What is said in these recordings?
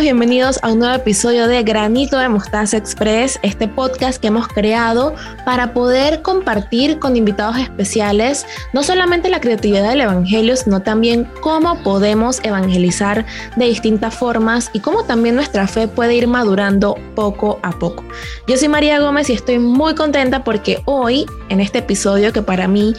bienvenidos a un nuevo episodio de Granito de Mostaza Express, este podcast que hemos creado para poder compartir con invitados especiales no solamente la creatividad del Evangelio, sino también cómo podemos evangelizar de distintas formas y cómo también nuestra fe puede ir madurando poco a poco. Yo soy María Gómez y estoy muy contenta porque hoy, en este episodio que para mí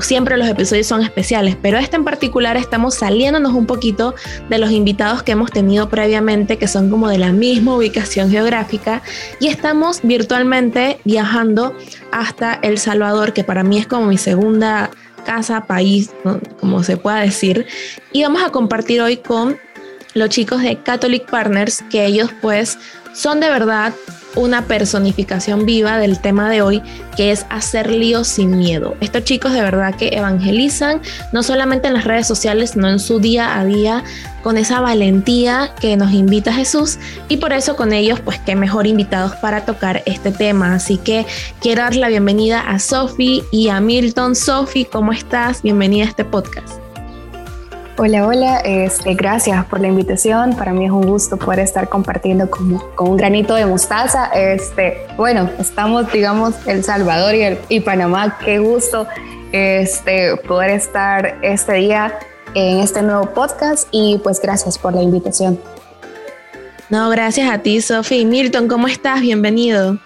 siempre los episodios son especiales, pero este en particular estamos saliéndonos un poquito de los invitados que hemos tenido previamente, que son como de la misma ubicación geográfica, y estamos virtualmente viajando hasta El Salvador, que para mí es como mi segunda casa, país, como se pueda decir, y vamos a compartir hoy con los chicos de Catholic Partners, que ellos pues son de verdad una personificación viva del tema de hoy, que es hacer líos sin miedo. Estos chicos de verdad que evangelizan, no solamente en las redes sociales, sino en su día a día, con esa valentía que nos invita Jesús. Y por eso con ellos, pues qué mejor invitados para tocar este tema. Así que quiero dar la bienvenida a Sophie y a Milton. Sophie, ¿cómo estás? Bienvenida a este podcast. Hola, hola, este, gracias por la invitación. Para mí es un gusto poder estar compartiendo con, con un granito de mostaza. Este, bueno, estamos, digamos, El Salvador y, el, y Panamá. Qué gusto este, poder estar este día en este nuevo podcast y pues gracias por la invitación. No, gracias a ti, Sofi. Milton, ¿cómo estás? Bienvenido.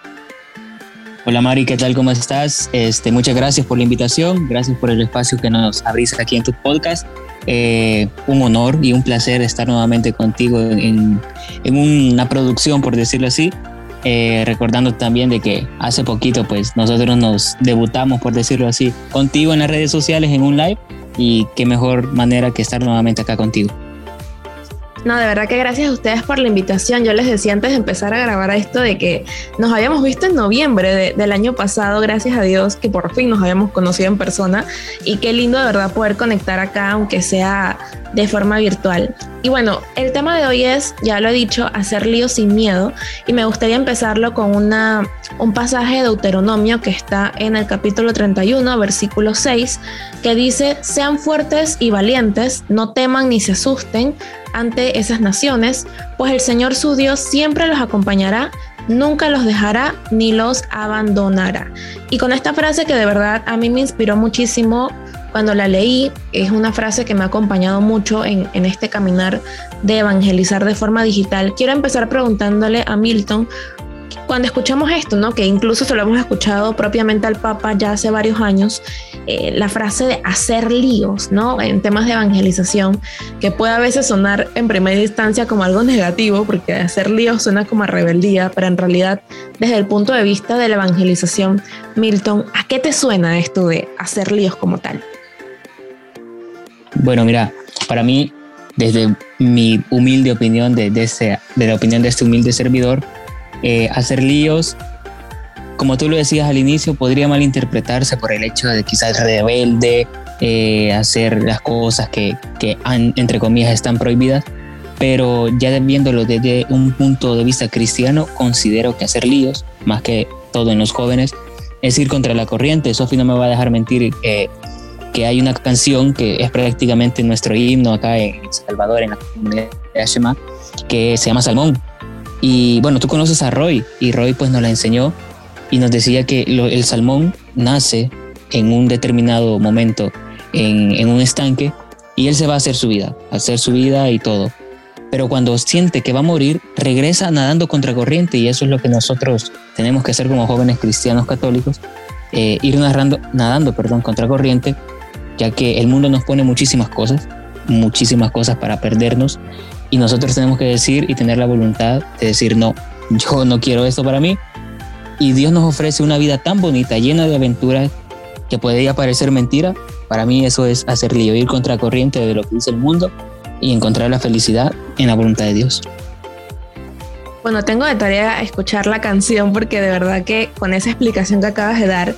Hola Mari, ¿qué tal? ¿Cómo estás? Este, muchas gracias por la invitación, gracias por el espacio que nos abrís aquí en tu podcast eh, un honor y un placer estar nuevamente contigo en, una producción, por decirlo así. Eh, recordando también de que hace poquito pues nosotros nos debutamos, por decirlo así, contigo en las redes sociales en un live y qué mejor manera que estar nuevamente acá contigo. No, de verdad que gracias a ustedes por la invitación. Yo les decía antes de empezar a grabar esto de que nos habíamos visto en noviembre del año pasado, gracias a Dios que por fin nos habíamos conocido en persona y qué lindo de verdad poder conectar acá, aunque sea de forma virtual. Y bueno, el tema de hoy es, ya lo he dicho, hacer líos sin miedo y me gustaría empezarlo con una, un pasaje de Deuteronomio que está en el capítulo 31, versículo 6, que dice, sean fuertes y valientes, no teman ni se asusten ante esas naciones, pues el Señor su Dios siempre los acompañará, nunca los dejará ni los abandonará. Y con esta frase que de verdad a mí me inspiró muchísimo cuando la leí, es una frase que me ha acompañado mucho en, este caminar de evangelizar de forma digital, quiero empezar preguntándole a Milton cuando escuchamos esto, ¿no? que incluso se lo hemos escuchado propiamente al Papa ya hace varios años, eh, la frase de hacer líos ¿no? en temas de evangelización, que puede a veces sonar en primera instancia como algo negativo, porque hacer líos suena como a rebeldía, pero en realidad desde el punto de vista de la evangelización, Milton, ¿a qué te suena esto de hacer líos como tal? Bueno, mira, para mí, desde mi humilde opinión, de, la opinión de este humilde servidor, eh, hacer líos, como tú lo decías al inicio, podría malinterpretarse por el hecho de quizás rebelde, eh, hacer las cosas que, que entre comillas, están prohibidas. Pero ya viéndolo desde un punto de vista cristiano, considero que hacer líos, más que todo en los jóvenes, es ir contra la corriente. Sofi no me va a dejar mentir eh, que hay una canción que es prácticamente nuestro himno acá en El Salvador, en la comunidad de Shema, que se llama Salmón. Y bueno, tú conoces a Roy y Roy pues nos la enseñó y nos decía que el salmón nace en un determinado momento en, un estanque y él se va a hacer su vida, a hacer su vida y todo. Pero cuando siente que va a morir, regresa nadando contra corriente y eso es lo que nosotros tenemos que hacer como jóvenes cristianos católicos, eh, ir nadando, nadando perdón, contra corriente, ya que el mundo nos pone muchísimas cosas, muchísimas cosas para perdernos y nosotros tenemos que decir y tener la voluntad de decir, no, yo no quiero esto para mí. Y Dios nos ofrece una vida tan bonita, llena de aventuras, que podría parecer mentira. Para mí eso es hacer lío, ir contra corriente de lo que dice el mundo y encontrar la felicidad en la voluntad de Dios. Bueno, tengo de tarea escuchar la canción porque de verdad que con esa explicación que acabas de dar,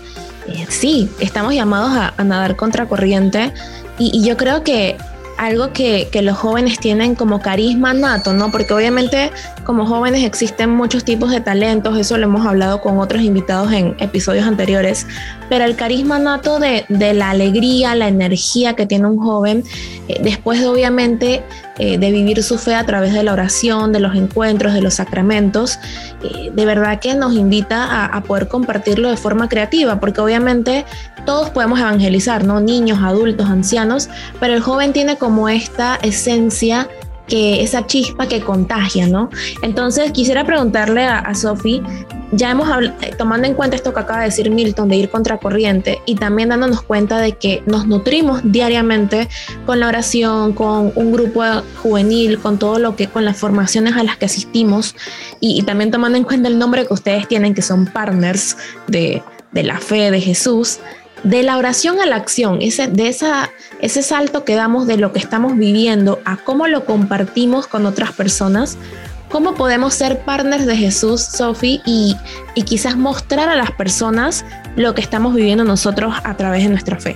sí, estamos llamados a, nadar contra corriente y, y, yo creo que algo que, los jóvenes tienen como carisma nato, ¿no? Porque obviamente como jóvenes existen muchos tipos de talentos, eso lo hemos hablado con otros invitados en episodios anteriores, pero el carisma nato de, la alegría, la energía que tiene un joven, eh, después de obviamente eh, de vivir su fe a través de la oración, de los encuentros, de los sacramentos, eh, de verdad que nos invita a, a, poder compartirlo de forma creativa, porque obviamente todos podemos evangelizar, ¿no? Niños, adultos, ancianos, pero el joven tiene como esta esencia que esa chispa que contagia, ¿no? Entonces quisiera preguntarle a, a Sofi, ya hemos tomando en cuenta esto que acaba de decir Milton, de ir contracorriente y también dándonos cuenta de que nos nutrimos diariamente con la oración, con un grupo juvenil, con todo lo que, con las formaciones a las que asistimos y, también tomando en cuenta el nombre que ustedes tienen, que son partners de la fe de Jesús de la oración a la acción, ese, de esa, ese salto que damos de lo que estamos viviendo a cómo lo compartimos con otras personas, cómo podemos ser partners de Jesús, Sophie, y, y quizás mostrar a las personas lo que estamos viviendo nosotros a través de nuestra fe.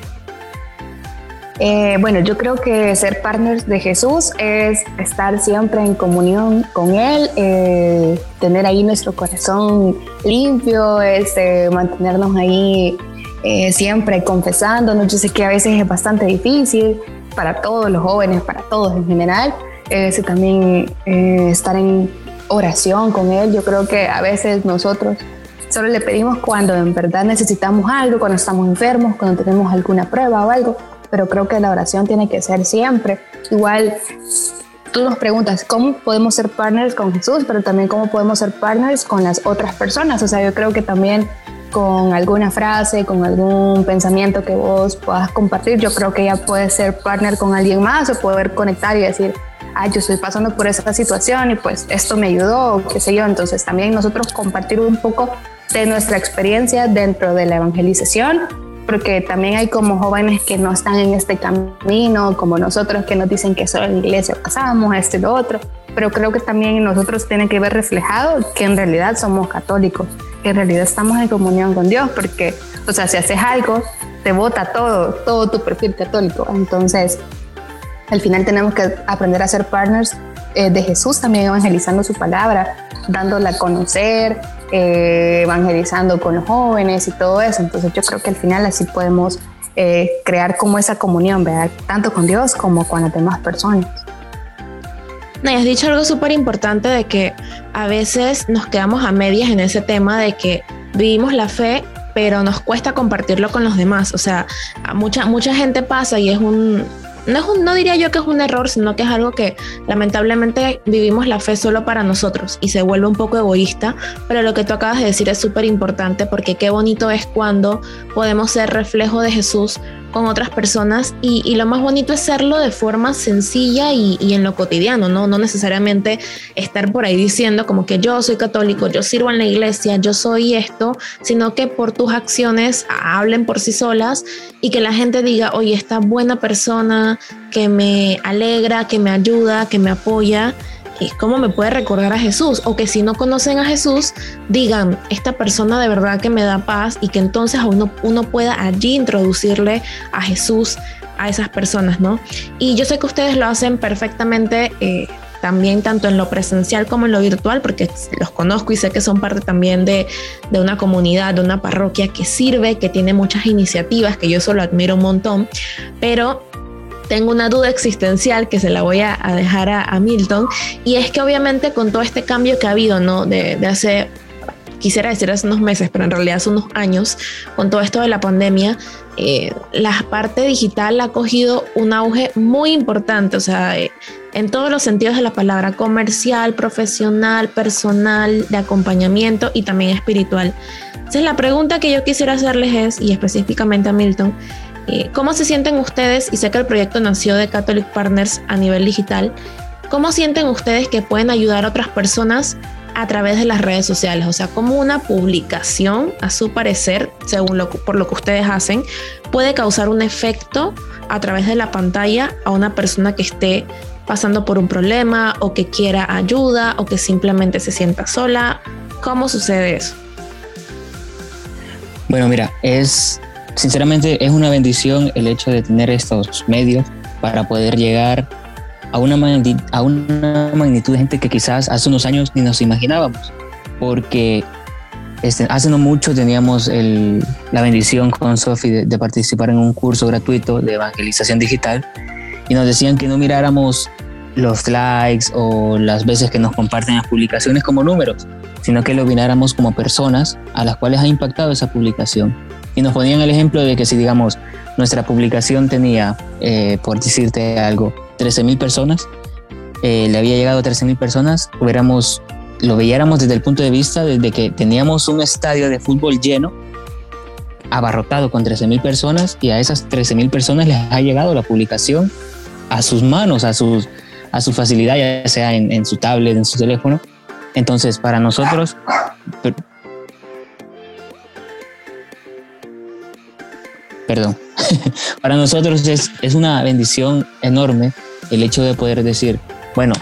Eh, bueno, yo creo que ser partners de Jesús es estar siempre en comunión con Él, eh, tener ahí nuestro corazón limpio, este, mantenernos ahí eh, siempre confesándonos. Yo sé que a veces es bastante difícil para todos los jóvenes, para todos en general. ese también eh, estar en oración con Él. Yo creo que a veces nosotros solo le pedimos cuando en verdad necesitamos algo, cuando estamos enfermos, cuando tenemos alguna prueba o algo. Pero creo que la oración tiene que ser siempre. Igual tú nos preguntas cómo podemos ser partners con Jesús, pero también cómo podemos ser partners con las otras personas. O sea, yo creo que también con alguna frase, con algún pensamiento que vos puedas compartir, yo creo que ya puedes ser partner con alguien más o poder conectar y decir, ah, yo estoy pasando por esa situación y pues esto me ayudó, qué sé yo. Entonces también nosotros compartir un poco de nuestra experiencia dentro de la evangelización, porque también hay como jóvenes que no están en este camino, como nosotros que nos dicen que solo en la iglesia pasamos, esto y lo otro, pero creo que también nosotros tiene que ver reflejado que en realidad somos católicos en realidad estamos en comunión con Dios, porque, o sea, si haces algo, te bota todo, todo tu perfil católico. Entonces, al final tenemos que aprender a ser partners eh, de Jesús, también evangelizando su palabra, dándola a conocer, eh, evangelizando con los jóvenes y todo eso. Entonces, yo creo que al final así podemos eh, crear como esa comunión, ¿verdad? Tanto con Dios como con las demás personas. No, has dicho algo súper importante de que a veces nos quedamos a medias en ese tema de que vivimos la fe, pero nos cuesta compartirlo con los demás. O sea, mucha, mucha gente pasa y es un, no, es no diría yo que es un error, sino que es algo que lamentablemente vivimos la fe solo para nosotros y se vuelve un poco egoísta, pero lo que tú acabas de decir es súper importante porque qué bonito es cuando podemos ser reflejo de Jesús con otras personas y, lo más bonito es serlo de forma sencilla y, en lo cotidiano, ¿no? no necesariamente estar por ahí diciendo como que yo soy católico, yo sirvo en la iglesia, yo soy esto, sino que por tus acciones hablen por sí solas y que la gente diga, oye, esta buena persona que me alegra, que me ayuda, que me apoya cómo me puede recordar a Jesús o que si no conocen a Jesús digan esta persona de verdad que me da paz y que entonces uno, uno pueda allí introducirle a Jesús a esas personas, ¿no? Y yo sé que ustedes lo hacen perfectamente. Eh, también tanto en lo presencial como en lo virtual, porque los conozco y sé que son parte también de, de, una comunidad, de una parroquia que sirve, que tiene muchas iniciativas, que yo eso lo admiro un montón, pero tengo una duda existencial que se la voy a, dejar a, Milton, y es que obviamente con todo este cambio que ha habido, ¿no? De, hace, quisiera decir hace unos meses, pero en realidad hace unos años, con todo esto de la pandemia, eh, la parte digital ha cogido un auge muy importante, o sea, eh, en todos los sentidos de la palabra, comercial, profesional, personal, de acompañamiento y también espiritual. Entonces la pregunta que yo quisiera hacerles es, y específicamente a Milton, ¿Cómo se sienten ustedes? Y sé que el proyecto nació de Catholic Partners a nivel digital. ¿Cómo sienten ustedes que pueden ayudar a otras personas a través de las redes sociales? O sea, como una publicación, a su parecer, según lo, por lo que ustedes hacen, puede causar un efecto a través de la pantalla a una persona que esté pasando por un problema o que quiera ayuda o que simplemente se sienta sola. ¿Cómo sucede eso? Bueno, mira, es sinceramente es una bendición el hecho de tener estos medios para poder llegar a una, magnitud de gente que quizás hace unos años ni nos imaginábamos, porque este, hace no mucho teníamos la bendición con Sofi de, participar en un curso gratuito de evangelización digital y nos decían que no miráramos los likes o las veces que nos comparten las publicaciones como números, sino que lo miráramos como personas a las cuales ha impactado esa publicación. Y nos ponían el ejemplo de que si, digamos, nuestra publicación tenía, eh, por decirte algo, 13.000 personas, eh, le había llegado a 13.000 personas, hubiéramos lo veíamos desde el punto de vista de que teníamos un estadio de fútbol lleno, abarrotado con 13.000 personas y a esas 13.000 personas les ha llegado la publicación a sus manos, a, sus, a su facilidad, ya sea en, su tablet, en su teléfono. Entonces, para nosotros... perdón, para nosotros es, es una bendición enorme el hecho de poder decir, bueno,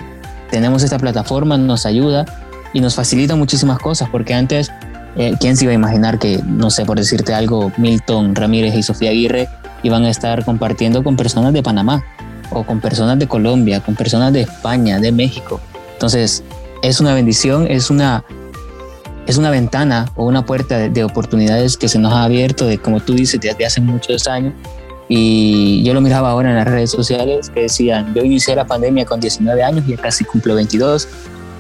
tenemos esta plataforma, nos ayuda, y nos facilita muchísimas cosas, porque antes, eh, ¿quién se iba a imaginar que, no sé, por decirte algo, Milton Ramírez y Sofía Aguirre iban a estar compartiendo con personas de Panamá o con personas de Colombia, con personas de España, de México? Entonces, es una bendición, es una, es una ventana o una puerta de, oportunidades que se nos ha abierto, de como tú dices, desde hace muchos años. Y yo lo miraba ahora en las redes sociales que decían, yo inicié la pandemia con 19 años y ya casi cumplo 22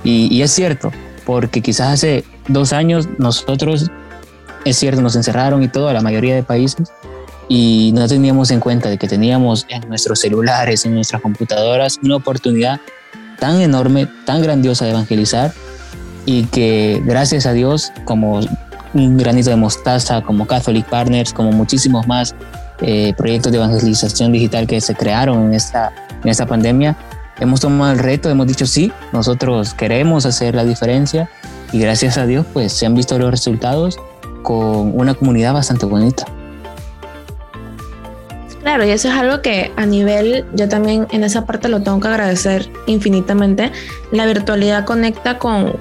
y, es cierto, porque quizás hace dos años nosotros, es cierto, nos encerraron y todo, a la mayoría de países, y no teníamos en cuenta de que teníamos en nuestros celulares, en nuestras computadoras, una oportunidad tan enorme, tan grandiosa de evangelizar y que gracias a Dios, como un granito de mostaza, como Catholic Partners, como muchísimos más eh, proyectos de evangelización digital que se crearon en esta, en esta pandemia, hemos tomado el reto, hemos dicho sí, nosotros queremos hacer la diferencia y gracias a Dios pues se han visto los resultados con una comunidad bastante bonita. Claro, y eso es algo que a nivel, yo también en esa parte lo tengo que agradecer infinitamente. La virtualidad conecta con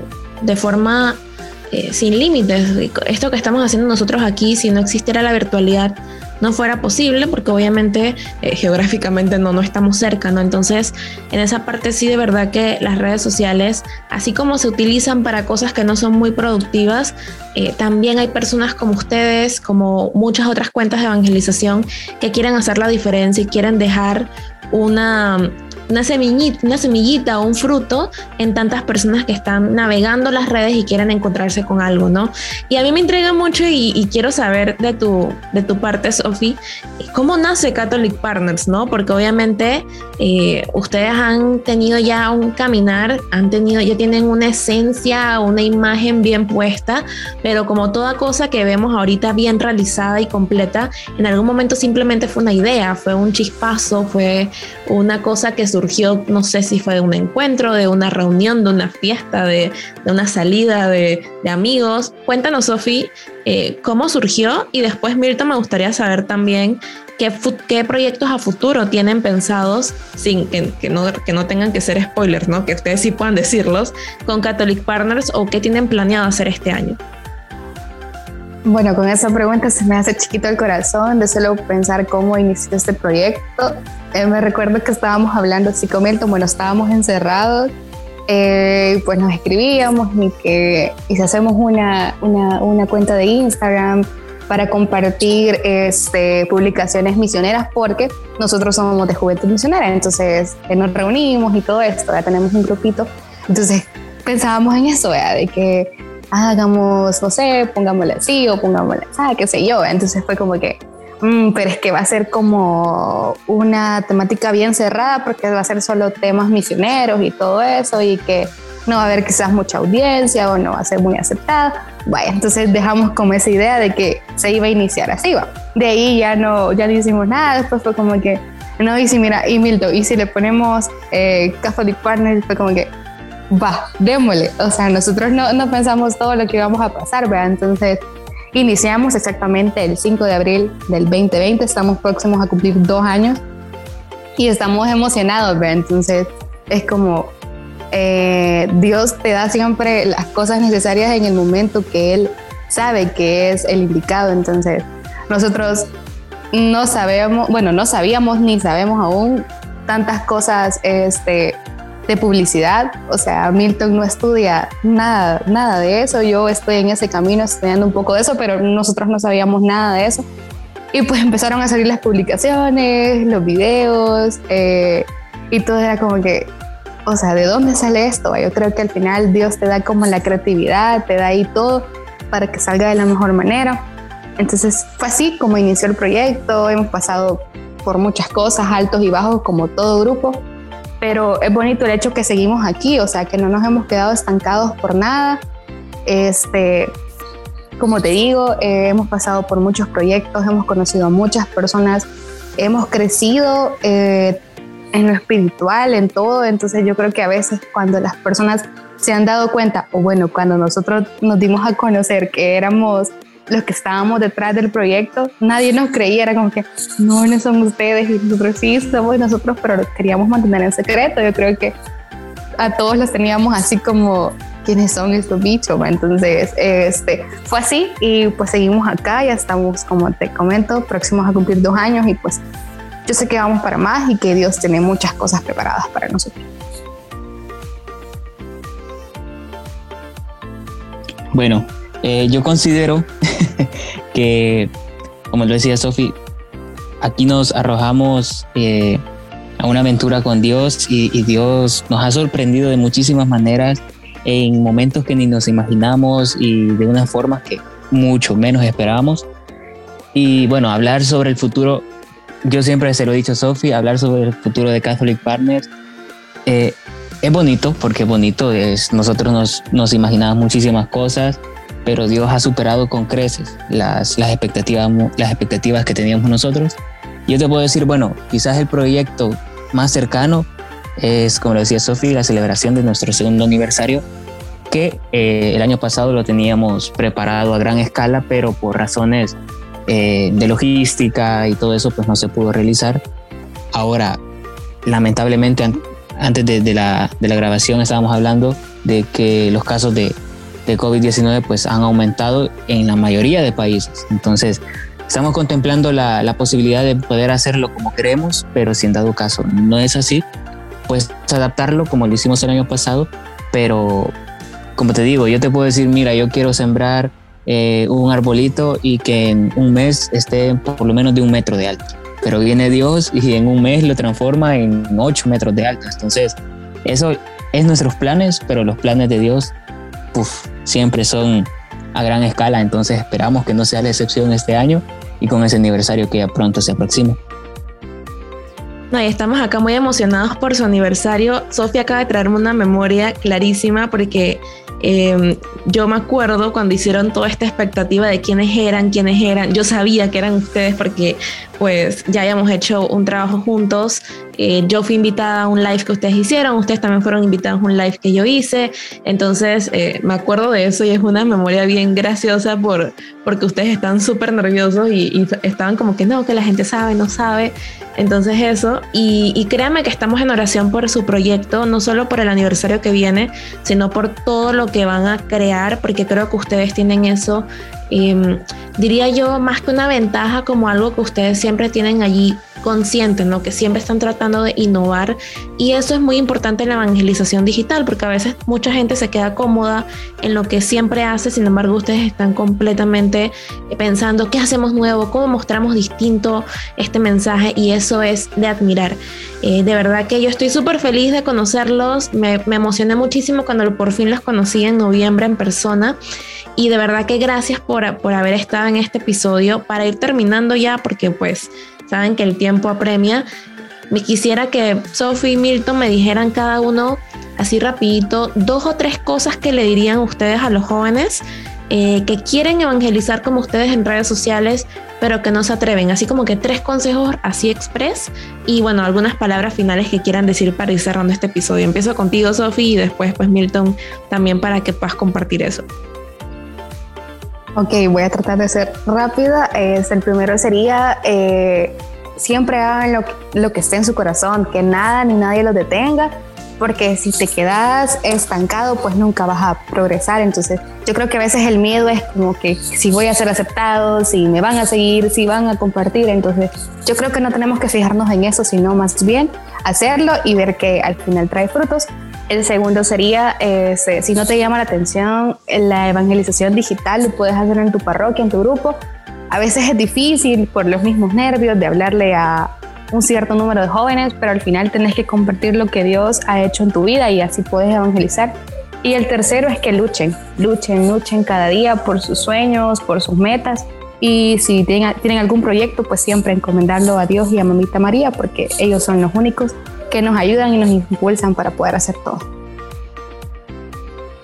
de forma eh, sin límites. Esto que estamos haciendo nosotros aquí, si no existiera la virtualidad, no fuera posible porque obviamente eh, geográficamente no, no estamos cerca, ¿no? Entonces, en esa parte sí de verdad que las redes sociales, así como se utilizan para cosas que no son muy productivas, eh, también hay personas como ustedes, como muchas otras cuentas de evangelización que quieren hacer la diferencia y quieren dejar una una semillita, una semillita o un fruto en tantas personas que están navegando las redes y quieren encontrarse con algo, ¿no? Y a mí me intriga mucho y, quiero saber de tu, de tu parte, Sofi, cómo nace Catholic Partners, ¿no? Porque obviamente eh, ustedes han tenido ya un caminar, han tenido, ya tienen una esencia, una imagen bien puesta, pero como toda cosa que vemos ahorita bien realizada y completa, en algún momento simplemente fue una idea, fue un chispazo, fue una cosa que surgió surgió, no sé si fue de un encuentro, de una reunión, de una fiesta, de, una salida de, amigos. Cuéntanos, Sofi, eh, cómo surgió y después, Mirta, me gustaría saber también qué, qué proyectos a futuro tienen pensados, sin que, no, que no tengan que ser spoilers, ¿no? que ustedes sí puedan decirlos, con Catholic Partners o qué tienen planeado hacer este año. Bueno, con esa pregunta se me hace chiquito el corazón de solo pensar cómo inició este proyecto. Eh, me recuerdo que estábamos hablando así con Milton, bueno, estábamos encerrados, eh, pues nos escribíamos y que y si hacemos una, una, una, cuenta de Instagram para compartir este, publicaciones misioneras, porque nosotros somos de Juventud Misionera, entonces eh, nos reunimos y todo esto, ya tenemos un grupito. Entonces pensábamos en eso, de que hagamos, no sé, pongámosle así o pongámosle así, qué sé yo. Entonces fue como que, mm, pero es que va a ser como una temática bien cerrada porque va a ser solo temas misioneros y todo eso y que no va a haber quizás mucha audiencia o no va a ser muy aceptada. Vaya, entonces dejamos como esa idea de que se iba a iniciar así, va. De ahí ya no, ya no hicimos nada, después fue como que, no, y si mira, y Milton, y si le ponemos eh, Catholic Partner, fue como que, va, démosle. O sea, nosotros no, no pensamos todo lo que íbamos a pasar, ¿verdad? Entonces, iniciamos exactamente el 5 de abril del 2020, estamos próximos a cumplir dos años y estamos emocionados, ¿verdad? Entonces, es como eh, Dios te da siempre las cosas necesarias en el momento que Él sabe que es el indicado. Entonces, nosotros no sabemos, bueno, no sabíamos ni sabemos aún tantas cosas este, de publicidad. O sea, Milton no estudia nada, nada de eso. Yo estoy en ese camino estudiando un poco de eso, pero nosotros no sabíamos nada de eso. Y pues empezaron a salir las publicaciones, los videos, eh, y todo era como que, o sea, ¿de dónde sale esto? Yo creo que al final Dios te da como la creatividad, te da ahí todo para que salga de la mejor manera. Entonces fue así como inició el proyecto, hemos pasado por muchas cosas, altos y bajos como todo grupo, pero es bonito el hecho que seguimos aquí, o sea, que no nos hemos quedado estancados por nada. Este, como te digo, eh, hemos pasado por muchos proyectos, hemos conocido a muchas personas, hemos crecido eh, en lo espiritual, en todo, entonces yo creo que a veces cuando las personas se han dado cuenta, o bueno, cuando nosotros nos dimos a conocer que éramos los que estábamos detrás del proyecto, nadie nos creía, era como que no, no son ustedes nosotros sí somos nosotros, pero lo queríamos mantener en secreto. Yo creo que a todos los teníamos así como quiénes son estos bichos. Entonces, este, fue así y pues seguimos acá, ya estamos, como te comento, próximos a cumplir dos años y pues yo sé que vamos para más y que Dios tiene muchas cosas preparadas para nosotros. Bueno, eh, yo considero que, como lo decía Sofi, aquí nos arrojamos eh, a una aventura con Dios y, Dios nos ha sorprendido de muchísimas maneras en momentos que ni nos imaginamos y de una forma que mucho menos esperábamos. Y bueno, hablar sobre el futuro, yo siempre se lo he dicho a Sofi, hablar sobre el futuro de Catholic Partners eh, es bonito, porque bonito es, nosotros nos, nos imaginamos muchísimas cosas, pero Dios ha superado con creces las, las, expectativas, las expectativas que teníamos nosotros. Yo te puedo decir, bueno, quizás el proyecto más cercano es, como lo decía Sofía, la celebración de nuestro segundo aniversario, que eh, el año pasado lo teníamos preparado a gran escala, pero por razones eh, de logística y todo eso, pues no se pudo realizar. Ahora, lamentablemente, antes de, de, la, de la grabación estábamos hablando de que los casos de de COVID-19 pues han aumentado en la mayoría de países. Entonces, estamos contemplando la, la, posibilidad de poder hacerlo como queremos, pero si en dado caso no es así, pues adaptarlo como lo hicimos el año pasado, pero como te digo, yo te puedo decir, mira, yo quiero sembrar eh, un arbolito y que en un mes esté por lo menos de un metro de alto. Pero viene Dios y en un mes lo transforma en ocho metros de alto. Entonces, eso es nuestros planes, pero los planes de Dios siempre son a gran escala, entonces esperamos que no sea la excepción este año y con ese aniversario que ya pronto se aproxima. No, estamos acá muy emocionados por su aniversario. Sofía acaba de traerme una memoria clarísima porque Em, yo me acuerdo cuando hicieron toda esta expectativa de quiénes eran, quiénes eran. Yo sabía que eran ustedes porque pues ya habíamos hecho un trabajo juntos. Eh, yo fui invitada a un live que ustedes hicieron, ustedes también fueron invitados a un live que yo hice. Entonces eh, me acuerdo de eso y es una memoria bien graciosa por, porque ustedes están súper nerviosos y, estaban como que no, que la gente sabe, no sabe. Entonces eso, y, y créanme que estamos en oración por su proyecto, no solo por el aniversario que viene, sino por todo lo que van a crear, porque creo que ustedes tienen eso, em, diría yo, más que una ventaja, como algo que ustedes siempre tienen allí consciente, ¿no? Que siempre están tratando de innovar y eso es muy importante en la evangelización digital porque a veces mucha gente se queda cómoda en lo que siempre hace, sin embargo ustedes están completamente pensando qué hacemos nuevo, cómo mostramos distinto este mensaje y eso es de admirar. Eh, de verdad que yo estoy súper feliz de conocerlos, me, me emocioné muchísimo cuando por fin los conocí en noviembre en persona y de verdad que gracias por, por haber estado en este episodio para ir terminando ya porque pues saben que el tiempo apremia. Me quisiera que Sophie y Milton me dijeran cada uno así rapidito dos o tres cosas que le dirían ustedes a los jóvenes eh, que quieren evangelizar como ustedes en redes sociales, pero que no se atreven. Así como que tres consejos así express y bueno, algunas palabras finales que quieran decir para ir cerrando este episodio. Empiezo contigo, Sophie, y después pues Milton también para que puedas compartir eso. Ok, voy a tratar de ser rápida. Es, el primero sería, eh, siempre hagan lo lo que esté en su corazón, que nada ni nadie los detenga. porque si te quedas estancado, pues nunca vas a progresar. Entonces, yo creo que a veces el miedo es como que si voy a ser aceptado, si me van a seguir, si van a compartir. Entonces, yo creo que no tenemos que fijarnos en eso, sino más bien hacerlo y ver que al final trae frutos. El segundo sería, este, si no te llama la atención la evangelización digital, lo puedes hacer en tu parroquia, en tu grupo. A veces es difícil por los mismos nervios de hablarle a un cierto número de jóvenes, pero al final tenés que compartir lo que Dios ha hecho en tu vida y así puedes evangelizar. Y el tercero es que luchen, luchen, luchen cada día por sus sueños, por sus metas. Y si tienen, algún proyecto, pues siempre encomendarlo a Dios y a Mamita María, porque ellos son los únicos que nos ayudan y nos impulsan para poder hacer todo.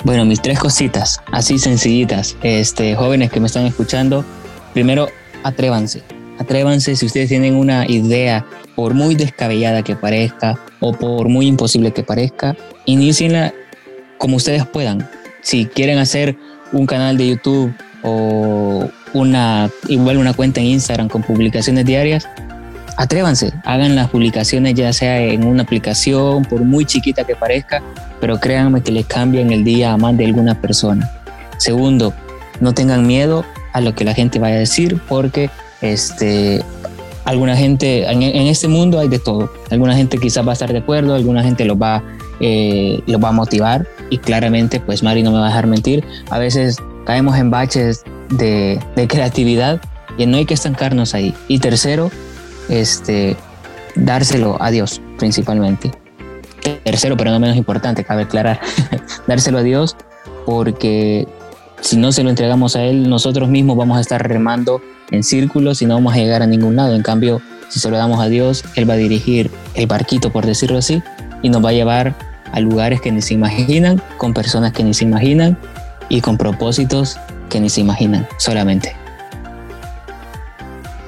Bueno, mis tres cositas, así sencillitas. Este, jóvenes que me están escuchando, primero, atrévanse. Atrévanse si ustedes tienen una idea, por muy descabellada que parezca o por muy imposible que parezca, inicienla como ustedes puedan. Si quieren hacer un canal de YouTube o una igual una cuenta en Instagram con publicaciones diarias, atrévanse, hagan las publicaciones ya sea en una aplicación, por muy chiquita que parezca, pero créanme que les cambian el día a más de alguna persona. Segundo, no tengan miedo a lo que la gente vaya a decir, porque este, alguna gente, en, este mundo hay de todo. Alguna gente quizás va a estar de acuerdo, alguna gente los va, eh, los va a motivar y claramente, pues Mari no me va a dejar mentir, a veces caemos en baches de, de creatividad y no hay que estancarnos ahí. Y tercero, este, dárselo a Dios principalmente. Tercero, pero no menos importante, cabe aclarar, dárselo a Dios porque si no se lo entregamos a Él, nosotros mismos vamos a estar remando en círculos y no vamos a llegar a ningún lado. En cambio, si se lo damos a Dios, Él va a dirigir el barquito, por decirlo así, y nos va a llevar a lugares que ni se imaginan, con personas que ni se imaginan y con propósitos que ni se imaginan solamente.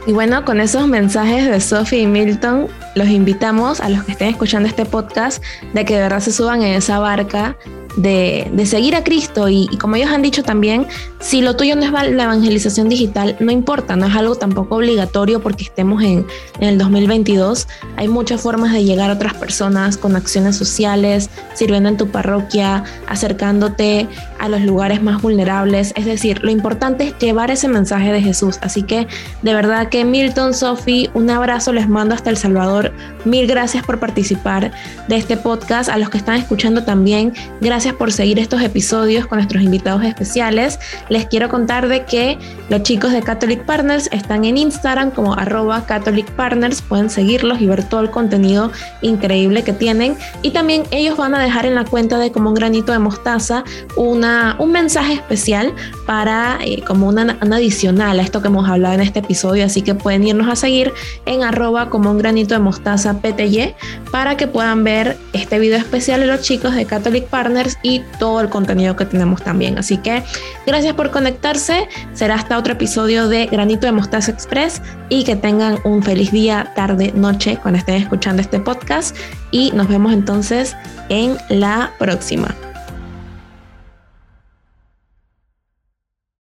Y bueno, con esos mensajes de Sophie y Milton, los invitamos a los que estén escuchando este podcast de que de verdad se suban en esa barca de, seguir a Cristo. Y, como ellos han dicho también, si lo tuyo no es la evangelización digital, no importa, no es algo tampoco obligatorio porque estemos en, el 2022. Hay muchas formas de llegar a otras personas con acciones sociales, sirviendo en tu parroquia, acercándote a los lugares más vulnerables. Es decir, lo importante es llevar ese mensaje de Jesús. Así que de verdad que Milton, Sophie, un abrazo les mando hasta El Salvador. Mil gracias por participar de este podcast. A los que están escuchando también, gracias por seguir estos episodios con nuestros invitados especiales. Les quiero contar de que los chicos de Catholic Partners están en Instagram como arroba Catholic Partners. Pueden seguirlos y ver todo el contenido increíble que tienen. Y también ellos van a dejar en la cuenta de como un granito de mostaza una, un mensaje especial para eh, como una, adicional a esto que hemos hablado en este episodio. Así que pueden irnos a seguir en arroba como un granito de mostaza PTY para que puedan ver este video especial de los chicos de Catholic Partners y todo el contenido que tenemos también. Así que gracias por conectarse. Será hasta otro episodio de Granito de Mostaza Express y que tengan un feliz día, tarde, noche cuando estén escuchando este podcast y nos vemos entonces en la próxima.